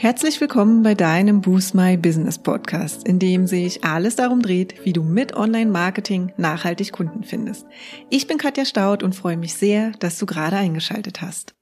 Herzlich willkommen bei deinem Boost My Business Podcast, in dem sich alles darum dreht, wie du mit Online-Marketing nachhaltig Kunden findest. Ich bin Katja Staud und freue mich sehr, dass du gerade eingeschaltet hast.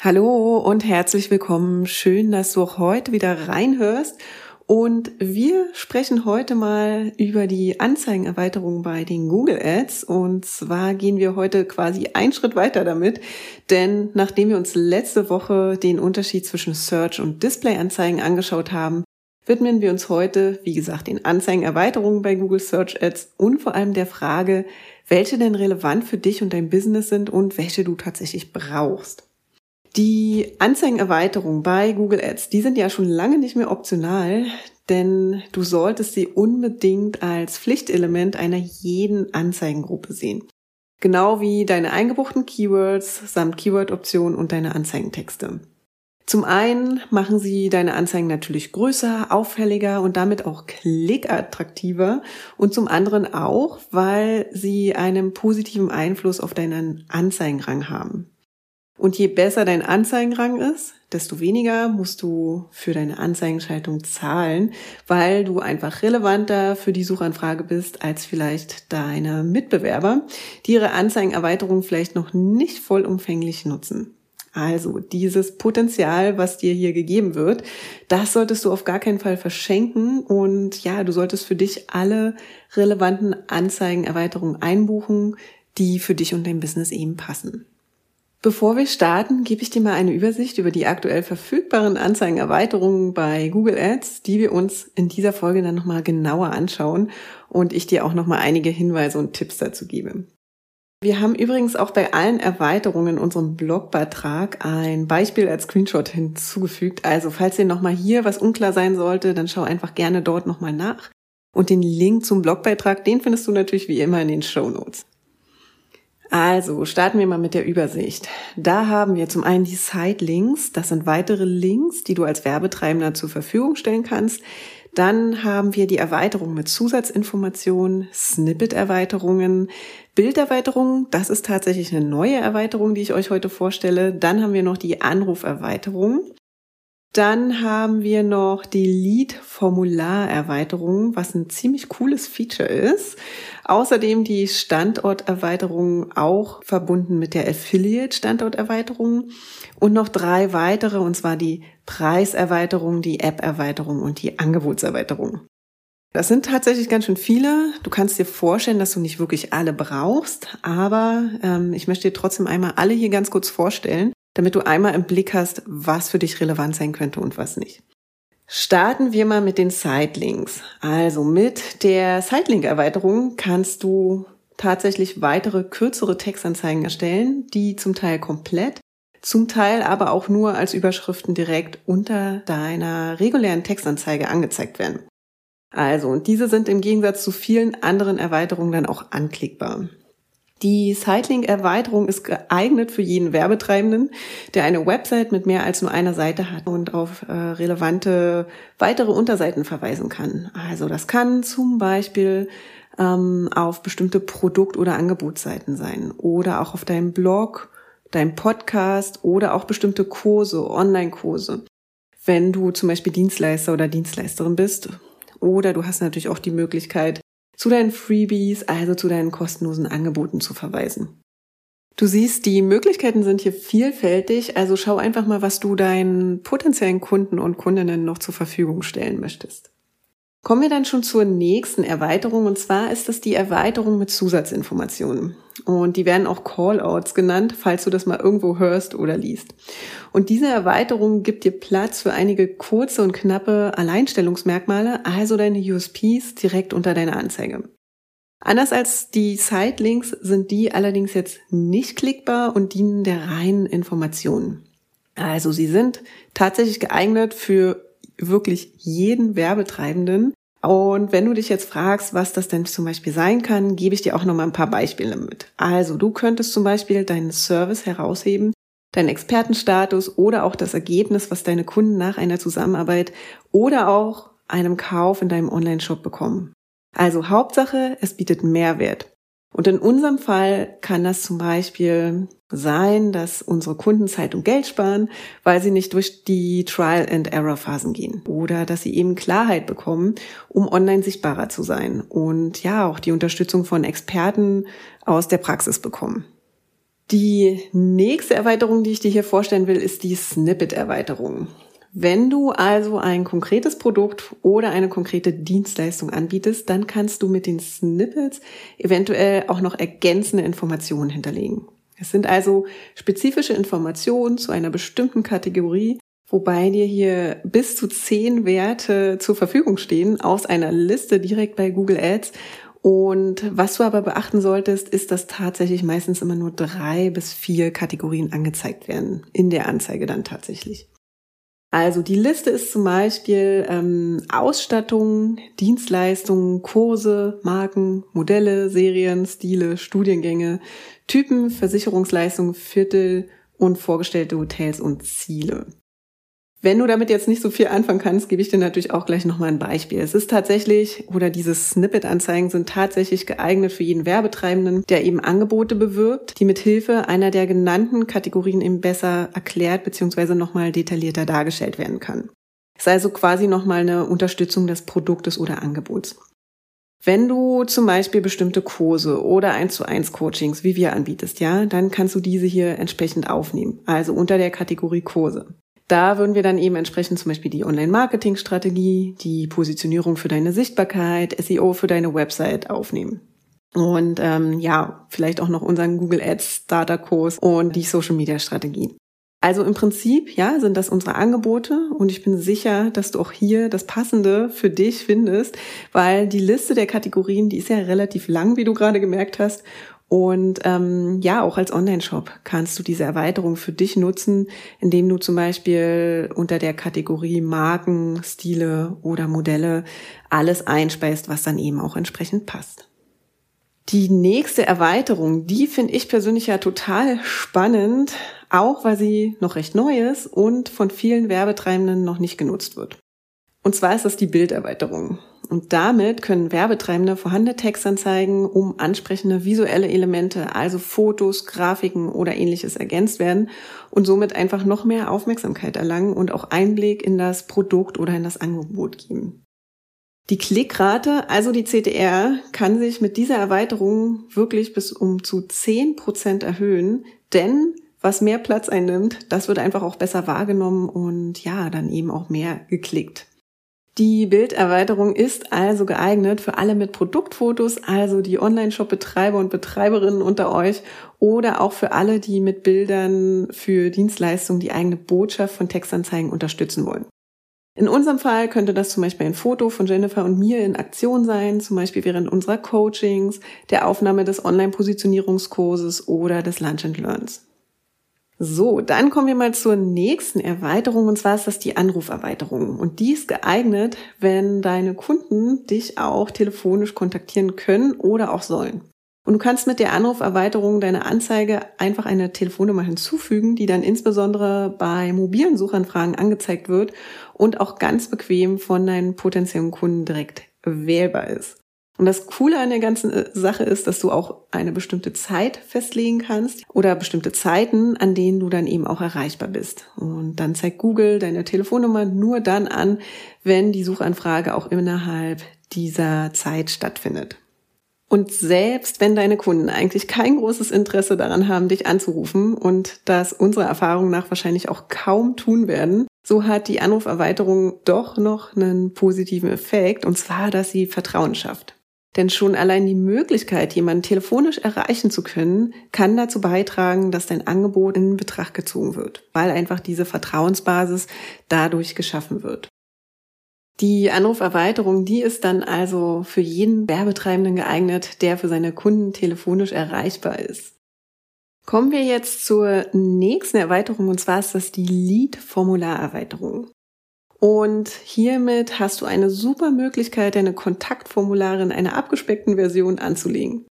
Hallo und herzlich willkommen. Schön, dass du auch heute wieder reinhörst und wir sprechen heute mal über die Anzeigenerweiterung bei den Google Ads. Und zwar gehen wir heute quasi einen Schritt weiter damit. Denn nachdem wir uns letzte Woche den Unterschied zwischen Search und Display-Anzeigen angeschaut haben, widmen wir uns heute, wie gesagt, den Anzeigenerweiterungen bei Google Search Ads und vor allem der Frage, welche denn relevant für dich und dein Business sind und welche du tatsächlich brauchst. Die Anzeigenerweiterung bei Google Ads, die sind ja schon lange nicht mehr optional, denn du solltest sie unbedingt als Pflichtelement einer jeden Anzeigengruppe sehen. Genau wie deine eingebuchten Keywords samt Keyword-Optionen und deine Anzeigentexte. Zum einen machen sie deine Anzeigen natürlich größer, auffälliger und damit auch klickattraktiver und zum anderen auch, weil sie einen positiven Einfluss auf deinen Anzeigenrang haben. Und je besser dein Anzeigenrang ist, desto weniger musst du für deine Anzeigenschaltung zahlen, weil du einfach relevanter für die Suchanfrage bist als vielleicht deine Mitbewerber, die ihre Anzeigenerweiterung vielleicht noch nicht vollumfänglich nutzen. Also dieses Potenzial, was dir hier gegeben wird, das solltest du auf gar keinen Fall verschenken und ja, du solltest für dich alle relevanten Anzeigenerweiterungen einbuchen, die für dich und dein Business eben passen. Bevor wir starten, gebe ich dir mal eine Übersicht über die aktuell verfügbaren Anzeigenerweiterungen bei Google Ads, die wir uns in dieser Folge dann nochmal genauer anschauen und ich dir auch nochmal einige Hinweise und Tipps dazu gebe. Wir haben übrigens auch bei allen Erweiterungen in unserem Blogbeitrag ein Beispiel als Screenshot hinzugefügt. Also falls dir nochmal hier was unklar sein sollte, dann schau einfach gerne dort nochmal nach. Und den Link zum Blogbeitrag, den findest du natürlich wie immer in den Show Notes. Also starten wir mal mit der Übersicht. Da haben wir zum einen die Site-Links. Das sind weitere Links, die du als Werbetreibender zur Verfügung stellen kannst. Dann haben wir die Erweiterung mit Zusatzinformationen, Snippet-Erweiterungen, Bilderweiterungen. Das ist tatsächlich eine neue Erweiterung, die ich euch heute vorstelle. Dann haben wir noch die Anruferweiterung. Dann haben wir noch die Lead-Formular-Erweiterung, was ein ziemlich cooles Feature ist. Außerdem die Standorterweiterung auch verbunden mit der Affiliate-Standorterweiterung und noch drei weitere, und zwar die Preiserweiterung, die App-Erweiterung und die Angebotserweiterung. Das sind tatsächlich ganz schön viele. Du kannst dir vorstellen, dass du nicht wirklich alle brauchst, aber ähm, ich möchte dir trotzdem einmal alle hier ganz kurz vorstellen damit du einmal im Blick hast, was für dich relevant sein könnte und was nicht. Starten wir mal mit den Sitelinks. Also mit der Sitelink-Erweiterung kannst du tatsächlich weitere kürzere Textanzeigen erstellen, die zum Teil komplett, zum Teil aber auch nur als Überschriften direkt unter deiner regulären Textanzeige angezeigt werden. Also, und diese sind im Gegensatz zu vielen anderen Erweiterungen dann auch anklickbar. Die Sightlink-Erweiterung ist geeignet für jeden Werbetreibenden, der eine Website mit mehr als nur einer Seite hat und auf äh, relevante weitere Unterseiten verweisen kann. Also das kann zum Beispiel ähm, auf bestimmte Produkt- oder Angebotsseiten sein oder auch auf deinem Blog, deinem Podcast oder auch bestimmte Kurse, Online-Kurse. Wenn du zum Beispiel Dienstleister oder Dienstleisterin bist. Oder du hast natürlich auch die Möglichkeit, zu deinen Freebies, also zu deinen kostenlosen Angeboten zu verweisen. Du siehst, die Möglichkeiten sind hier vielfältig, also schau einfach mal, was du deinen potenziellen Kunden und Kundinnen noch zur Verfügung stellen möchtest. Kommen wir dann schon zur nächsten Erweiterung und zwar ist das die Erweiterung mit Zusatzinformationen. Und die werden auch Callouts genannt, falls du das mal irgendwo hörst oder liest. Und diese Erweiterung gibt dir Platz für einige kurze und knappe Alleinstellungsmerkmale, also deine USPs direkt unter deiner Anzeige. Anders als die Sitelinks sind die allerdings jetzt nicht klickbar und dienen der reinen Information. Also sie sind tatsächlich geeignet für wirklich jeden Werbetreibenden. Und wenn du dich jetzt fragst, was das denn zum Beispiel sein kann, gebe ich dir auch noch mal ein paar Beispiele mit. Also du könntest zum Beispiel deinen Service herausheben, deinen Expertenstatus oder auch das Ergebnis, was deine Kunden nach einer Zusammenarbeit oder auch einem Kauf in deinem Online-Shop bekommen. Also Hauptsache, es bietet Mehrwert. Und in unserem Fall kann das zum Beispiel sein, dass unsere Kunden Zeit und Geld sparen, weil sie nicht durch die Trial-and-Error-Phasen gehen. Oder dass sie eben Klarheit bekommen, um online sichtbarer zu sein. Und ja, auch die Unterstützung von Experten aus der Praxis bekommen. Die nächste Erweiterung, die ich dir hier vorstellen will, ist die Snippet-Erweiterung. Wenn du also ein konkretes Produkt oder eine konkrete Dienstleistung anbietest, dann kannst du mit den Snippets eventuell auch noch ergänzende Informationen hinterlegen. Es sind also spezifische Informationen zu einer bestimmten Kategorie, wobei dir hier bis zu zehn Werte zur Verfügung stehen aus einer Liste direkt bei Google Ads. Und was du aber beachten solltest, ist, dass tatsächlich meistens immer nur drei bis vier Kategorien angezeigt werden. In der Anzeige dann tatsächlich. Also die Liste ist zum Beispiel ähm, Ausstattung, Dienstleistungen, Kurse, Marken, Modelle, Serien, Stile, Studiengänge, Typen, Versicherungsleistungen, Viertel und vorgestellte Hotels und Ziele. Wenn du damit jetzt nicht so viel anfangen kannst, gebe ich dir natürlich auch gleich nochmal ein Beispiel. Es ist tatsächlich, oder diese Snippet-Anzeigen sind tatsächlich geeignet für jeden Werbetreibenden, der eben Angebote bewirbt, die mit Hilfe einer der genannten Kategorien eben besser erklärt bzw. nochmal detaillierter dargestellt werden kann. Es ist also quasi nochmal eine Unterstützung des Produktes oder Angebots. Wenn du zum Beispiel bestimmte Kurse oder 1 zu 1 Coachings wie wir anbietest, ja, dann kannst du diese hier entsprechend aufnehmen. Also unter der Kategorie Kurse. Da würden wir dann eben entsprechend zum Beispiel die Online-Marketing-Strategie, die Positionierung für deine Sichtbarkeit, SEO für deine Website aufnehmen. Und ähm, ja, vielleicht auch noch unseren Google Ads Starter Kurs und die Social Media Strategie. Also im Prinzip, ja, sind das unsere Angebote und ich bin sicher, dass du auch hier das Passende für dich findest, weil die Liste der Kategorien, die ist ja relativ lang, wie du gerade gemerkt hast und ähm, ja, auch als Online-Shop kannst du diese Erweiterung für dich nutzen, indem du zum Beispiel unter der Kategorie Marken, Stile oder Modelle alles einspeist, was dann eben auch entsprechend passt. Die nächste Erweiterung, die finde ich persönlich ja total spannend, auch weil sie noch recht neu ist und von vielen Werbetreibenden noch nicht genutzt wird. Und zwar ist das die Bilderweiterung. Und damit können Werbetreibende vorhandene Textanzeigen um ansprechende visuelle Elemente, also Fotos, Grafiken oder ähnliches ergänzt werden und somit einfach noch mehr Aufmerksamkeit erlangen und auch Einblick in das Produkt oder in das Angebot geben. Die Klickrate, also die CTR, kann sich mit dieser Erweiterung wirklich bis um zu 10 Prozent erhöhen, denn was mehr Platz einnimmt, das wird einfach auch besser wahrgenommen und ja, dann eben auch mehr geklickt. Die Bilderweiterung ist also geeignet für alle mit Produktfotos, also die Online-Shop-Betreiber und Betreiberinnen unter euch oder auch für alle, die mit Bildern für Dienstleistungen die eigene Botschaft von Textanzeigen unterstützen wollen. In unserem Fall könnte das zum Beispiel ein Foto von Jennifer und mir in Aktion sein, zum Beispiel während unserer Coachings, der Aufnahme des Online-Positionierungskurses oder des Lunch and Learns. So, dann kommen wir mal zur nächsten Erweiterung und zwar ist das die Anruferweiterung. Und die ist geeignet, wenn deine Kunden dich auch telefonisch kontaktieren können oder auch sollen. Und du kannst mit der Anruferweiterung deiner Anzeige einfach eine Telefonnummer hinzufügen, die dann insbesondere bei mobilen Suchanfragen angezeigt wird und auch ganz bequem von deinen potenziellen Kunden direkt wählbar ist. Und das Coole an der ganzen äh, Sache ist, dass du auch eine bestimmte Zeit festlegen kannst oder bestimmte Zeiten, an denen du dann eben auch erreichbar bist. Und dann zeigt Google deine Telefonnummer nur dann an, wenn die Suchanfrage auch innerhalb dieser Zeit stattfindet. Und selbst wenn deine Kunden eigentlich kein großes Interesse daran haben, dich anzurufen und das unserer Erfahrung nach wahrscheinlich auch kaum tun werden, so hat die Anruferweiterung doch noch einen positiven Effekt, und zwar, dass sie Vertrauen schafft. Denn schon allein die Möglichkeit, jemanden telefonisch erreichen zu können, kann dazu beitragen, dass dein Angebot in Betracht gezogen wird, weil einfach diese Vertrauensbasis dadurch geschaffen wird. Die Anruferweiterung, die ist dann also für jeden Werbetreibenden geeignet, der für seine Kunden telefonisch erreichbar ist. Kommen wir jetzt zur nächsten Erweiterung und zwar ist das die Lead-Formularerweiterung. Und hiermit hast du eine super Möglichkeit, deine Kontaktformulare in einer abgespeckten Version anzulegen.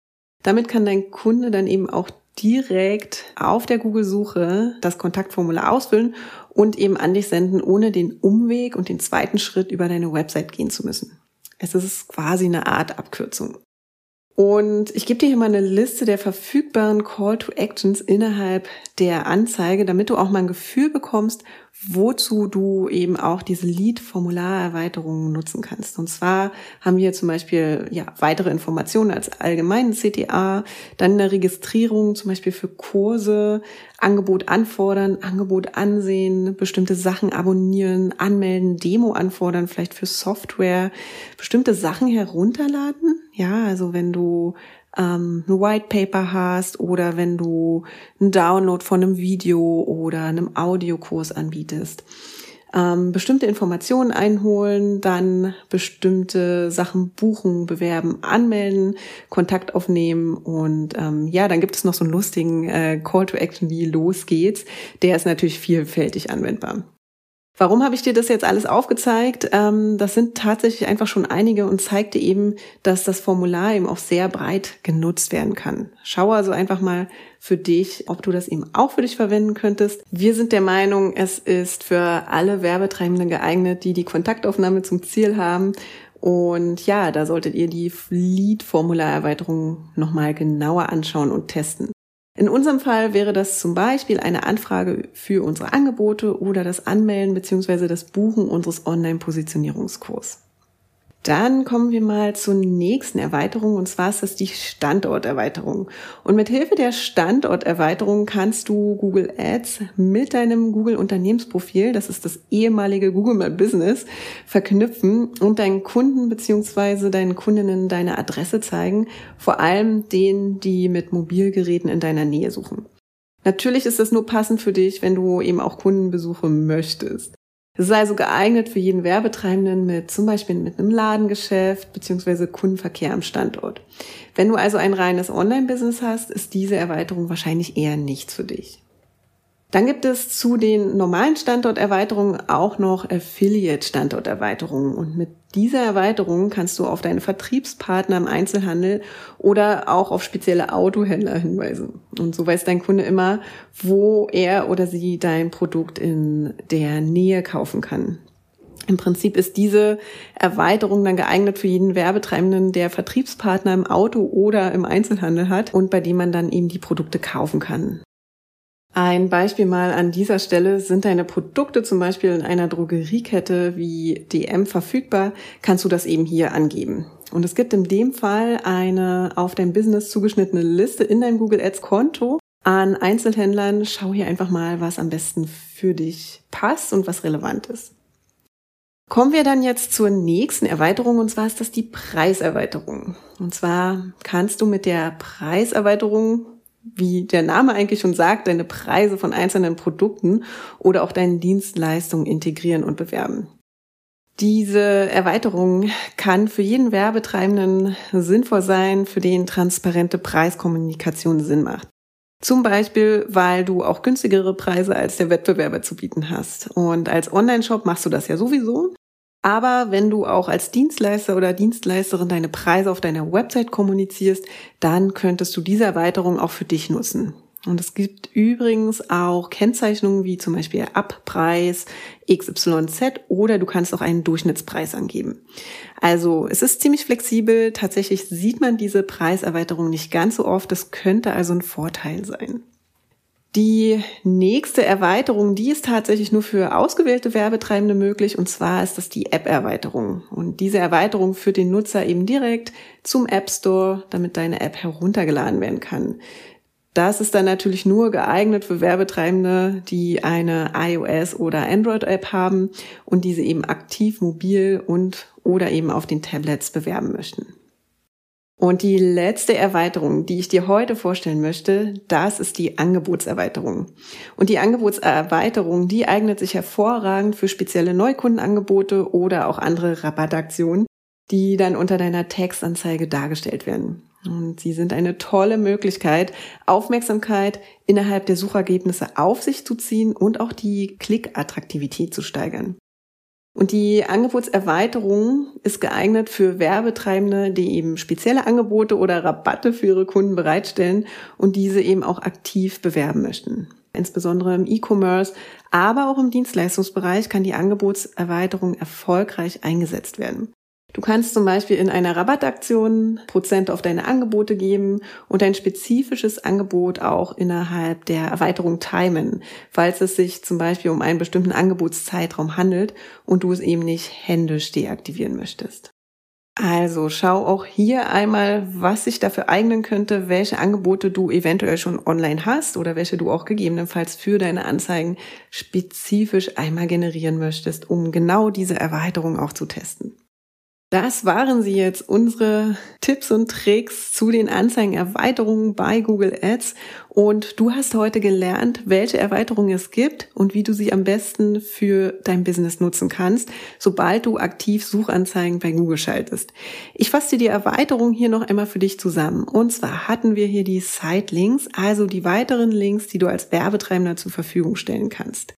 Damit kann dein Kunde dann eben auch direkt auf der Google-Suche das Kontaktformular ausfüllen und eben an dich senden, ohne den Umweg und den zweiten Schritt über deine Website gehen zu müssen. Es ist quasi eine Art Abkürzung. Und ich gebe dir hier mal eine Liste der verfügbaren Call to Actions innerhalb der Anzeige, damit du auch mal ein Gefühl bekommst, wozu du eben auch diese Lead-Formularerweiterungen nutzen kannst. Und zwar haben wir zum Beispiel ja, weitere Informationen als allgemeinen CTA, dann eine Registrierung zum Beispiel für Kurse, Angebot anfordern, Angebot ansehen, bestimmte Sachen abonnieren, anmelden, Demo anfordern, vielleicht für Software, bestimmte Sachen herunterladen. Ja, also wenn du ähm, ein White Paper hast oder wenn du einen Download von einem Video oder einem Audiokurs anbietest. Ähm, bestimmte Informationen einholen, dann bestimmte Sachen buchen, bewerben, anmelden, Kontakt aufnehmen und ähm, ja, dann gibt es noch so einen lustigen äh, Call to Action wie los geht's. Der ist natürlich vielfältig anwendbar. Warum habe ich dir das jetzt alles aufgezeigt? Ähm, das sind tatsächlich einfach schon einige und zeigte eben, dass das Formular eben auch sehr breit genutzt werden kann. Schau also einfach mal für dich, ob du das eben auch für dich verwenden könntest. Wir sind der Meinung, es ist für alle Werbetreibenden geeignet, die die Kontaktaufnahme zum Ziel haben. Und ja, da solltet ihr die Lead-Formularerweiterung nochmal genauer anschauen und testen. In unserem Fall wäre das zum Beispiel eine Anfrage für unsere Angebote oder das Anmelden bzw. das Buchen unseres Online-Positionierungskurs. Dann kommen wir mal zur nächsten Erweiterung und zwar ist das die Standorterweiterung. Und mit Hilfe der Standorterweiterung kannst du Google Ads mit deinem Google Unternehmensprofil, das ist das ehemalige Google My Business, verknüpfen und deinen Kunden beziehungsweise deinen Kundinnen deine Adresse zeigen, vor allem denen, die mit Mobilgeräten in deiner Nähe suchen. Natürlich ist das nur passend für dich, wenn du eben auch Kundenbesuche möchtest. Es ist also geeignet für jeden Werbetreibenden mit zum Beispiel mit einem Ladengeschäft beziehungsweise Kundenverkehr am Standort. Wenn du also ein reines Online-Business hast, ist diese Erweiterung wahrscheinlich eher nichts für dich. Dann gibt es zu den normalen Standorterweiterungen auch noch Affiliate-Standorterweiterungen. Und mit dieser Erweiterung kannst du auf deine Vertriebspartner im Einzelhandel oder auch auf spezielle Autohändler hinweisen. Und so weiß dein Kunde immer, wo er oder sie dein Produkt in der Nähe kaufen kann. Im Prinzip ist diese Erweiterung dann geeignet für jeden Werbetreibenden, der Vertriebspartner im Auto oder im Einzelhandel hat und bei dem man dann eben die Produkte kaufen kann. Ein Beispiel mal an dieser Stelle sind deine Produkte zum Beispiel in einer Drogeriekette wie DM verfügbar, kannst du das eben hier angeben. Und es gibt in dem Fall eine auf dein Business zugeschnittene Liste in deinem Google Ads Konto an Einzelhändlern. Schau hier einfach mal, was am besten für dich passt und was relevant ist. Kommen wir dann jetzt zur nächsten Erweiterung und zwar ist das die Preiserweiterung. Und zwar kannst du mit der Preiserweiterung wie der Name eigentlich schon sagt, deine Preise von einzelnen Produkten oder auch deinen Dienstleistungen integrieren und bewerben. Diese Erweiterung kann für jeden Werbetreibenden sinnvoll sein, für den transparente Preiskommunikation Sinn macht. Zum Beispiel, weil du auch günstigere Preise als der Wettbewerber zu bieten hast. Und als Online-Shop machst du das ja sowieso. Aber wenn du auch als Dienstleister oder Dienstleisterin deine Preise auf deiner Website kommunizierst, dann könntest du diese Erweiterung auch für dich nutzen. Und es gibt übrigens auch Kennzeichnungen wie zum Beispiel Abpreis, XYZ oder du kannst auch einen Durchschnittspreis angeben. Also es ist ziemlich flexibel. Tatsächlich sieht man diese Preiserweiterung nicht ganz so oft. Das könnte also ein Vorteil sein. Die nächste Erweiterung, die ist tatsächlich nur für ausgewählte Werbetreibende möglich und zwar ist das die App-Erweiterung. Und diese Erweiterung führt den Nutzer eben direkt zum App Store, damit deine App heruntergeladen werden kann. Das ist dann natürlich nur geeignet für Werbetreibende, die eine iOS oder Android-App haben und diese eben aktiv mobil und oder eben auf den Tablets bewerben möchten. Und die letzte Erweiterung, die ich dir heute vorstellen möchte, das ist die Angebotserweiterung. Und die Angebotserweiterung, die eignet sich hervorragend für spezielle Neukundenangebote oder auch andere Rabattaktionen, die dann unter deiner Textanzeige dargestellt werden. Und sie sind eine tolle Möglichkeit, Aufmerksamkeit innerhalb der Suchergebnisse auf sich zu ziehen und auch die Klickattraktivität zu steigern. Und die Angebotserweiterung ist geeignet für Werbetreibende, die eben spezielle Angebote oder Rabatte für ihre Kunden bereitstellen und diese eben auch aktiv bewerben möchten. Insbesondere im E-Commerce, aber auch im Dienstleistungsbereich kann die Angebotserweiterung erfolgreich eingesetzt werden. Du kannst zum Beispiel in einer Rabattaktion Prozent auf deine Angebote geben und ein spezifisches Angebot auch innerhalb der Erweiterung timen, falls es sich zum Beispiel um einen bestimmten Angebotszeitraum handelt und du es eben nicht händisch deaktivieren möchtest. Also schau auch hier einmal, was sich dafür eignen könnte, welche Angebote du eventuell schon online hast oder welche du auch gegebenenfalls für deine Anzeigen spezifisch einmal generieren möchtest, um genau diese Erweiterung auch zu testen. Das waren sie jetzt, unsere Tipps und Tricks zu den Anzeigenerweiterungen bei Google Ads. Und du hast heute gelernt, welche Erweiterungen es gibt und wie du sie am besten für dein Business nutzen kannst, sobald du aktiv Suchanzeigen bei Google schaltest. Ich fasse dir die Erweiterung hier noch einmal für dich zusammen. Und zwar hatten wir hier die Site-Links, also die weiteren Links, die du als Werbetreibender zur Verfügung stellen kannst.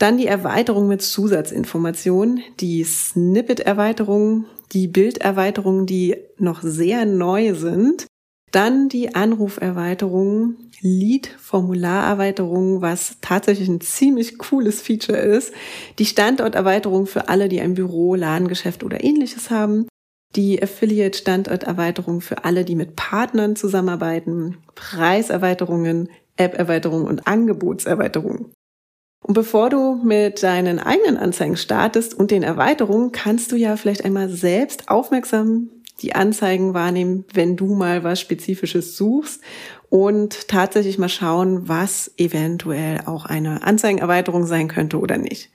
Dann die Erweiterung mit Zusatzinformationen, die Snippet-Erweiterung, die Bilderweiterungen, die noch sehr neu sind. Dann die Anruferweiterung, Lead-Formularerweiterung, was tatsächlich ein ziemlich cooles Feature ist. Die Standorterweiterung für alle, die ein Büro, Ladengeschäft oder ähnliches haben. Die Affiliate-Standorterweiterung für alle, die mit Partnern zusammenarbeiten. Preiserweiterungen, App-Erweiterungen und Angebotserweiterungen. Und bevor du mit deinen eigenen Anzeigen startest und den Erweiterungen, kannst du ja vielleicht einmal selbst aufmerksam die Anzeigen wahrnehmen, wenn du mal was Spezifisches suchst und tatsächlich mal schauen, was eventuell auch eine Anzeigenerweiterung sein könnte oder nicht.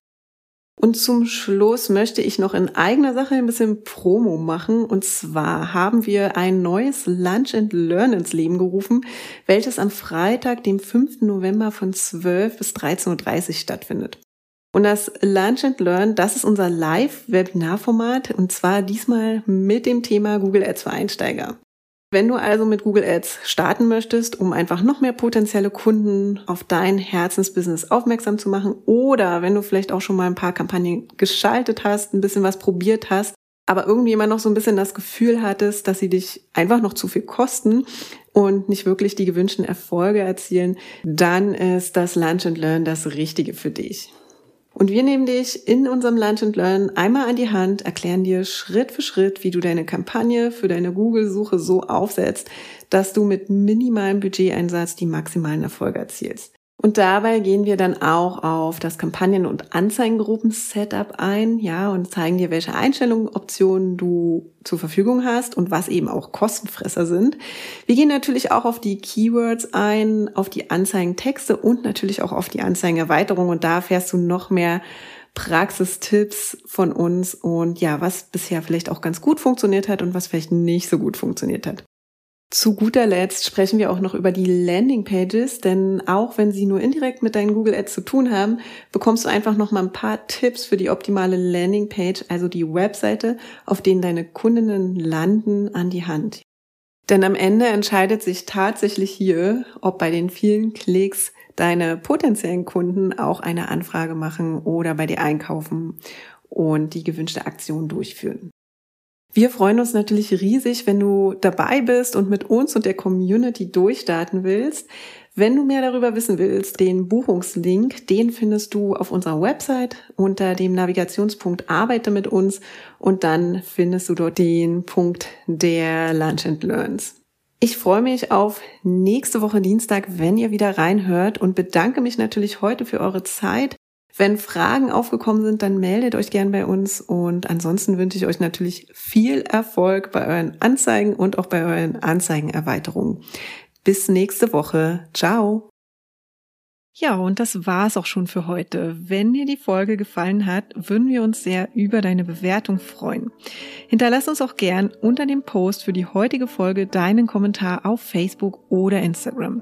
Und zum Schluss möchte ich noch in eigener Sache ein bisschen Promo machen. Und zwar haben wir ein neues Lunch and Learn ins Leben gerufen, welches am Freitag, dem 5. November von 12 bis 13.30 Uhr stattfindet. Und das Lunch and Learn, das ist unser Live-Webinar-Format und zwar diesmal mit dem Thema Google Ads für Einsteiger. Wenn du also mit Google Ads starten möchtest, um einfach noch mehr potenzielle Kunden auf dein Herzensbusiness aufmerksam zu machen oder wenn du vielleicht auch schon mal ein paar Kampagnen geschaltet hast, ein bisschen was probiert hast, aber irgendwie immer noch so ein bisschen das Gefühl hattest, dass sie dich einfach noch zu viel kosten und nicht wirklich die gewünschten Erfolge erzielen, dann ist das Lunch and Learn das Richtige für dich. Und wir nehmen dich in unserem Lunch and Learn einmal an die Hand, erklären dir Schritt für Schritt, wie du deine Kampagne für deine Google-Suche so aufsetzt, dass du mit minimalem Budgeteinsatz die maximalen Erfolge erzielst. Und dabei gehen wir dann auch auf das Kampagnen- und Anzeigengruppen-Setup ein, ja, und zeigen dir, welche Einstellungsoptionen du zur Verfügung hast und was eben auch Kostenfresser sind. Wir gehen natürlich auch auf die Keywords ein, auf die Anzeigentexte und natürlich auch auf die Anzeigenerweiterung und da fährst du noch mehr Praxistipps von uns und ja, was bisher vielleicht auch ganz gut funktioniert hat und was vielleicht nicht so gut funktioniert hat. Zu guter Letzt sprechen wir auch noch über die Landing Pages, denn auch wenn sie nur indirekt mit deinen Google Ads zu tun haben, bekommst du einfach noch mal ein paar Tipps für die optimale Landing Page, also die Webseite, auf denen deine Kundinnen landen, an die Hand. Denn am Ende entscheidet sich tatsächlich hier, ob bei den vielen Klicks deine potenziellen Kunden auch eine Anfrage machen oder bei dir einkaufen und die gewünschte Aktion durchführen. Wir freuen uns natürlich riesig, wenn du dabei bist und mit uns und der Community durchstarten willst. Wenn du mehr darüber wissen willst, den Buchungslink, den findest du auf unserer Website unter dem Navigationspunkt Arbeite mit uns und dann findest du dort den Punkt der Lunch and Learns. Ich freue mich auf nächste Woche Dienstag, wenn ihr wieder reinhört und bedanke mich natürlich heute für eure Zeit wenn Fragen aufgekommen sind, dann meldet euch gern bei uns und ansonsten wünsche ich euch natürlich viel Erfolg bei euren Anzeigen und auch bei euren Anzeigenerweiterungen. Bis nächste Woche. Ciao. Ja, und das war's auch schon für heute. Wenn dir die Folge gefallen hat, würden wir uns sehr über deine Bewertung freuen. Hinterlass uns auch gern unter dem Post für die heutige Folge deinen Kommentar auf Facebook oder Instagram.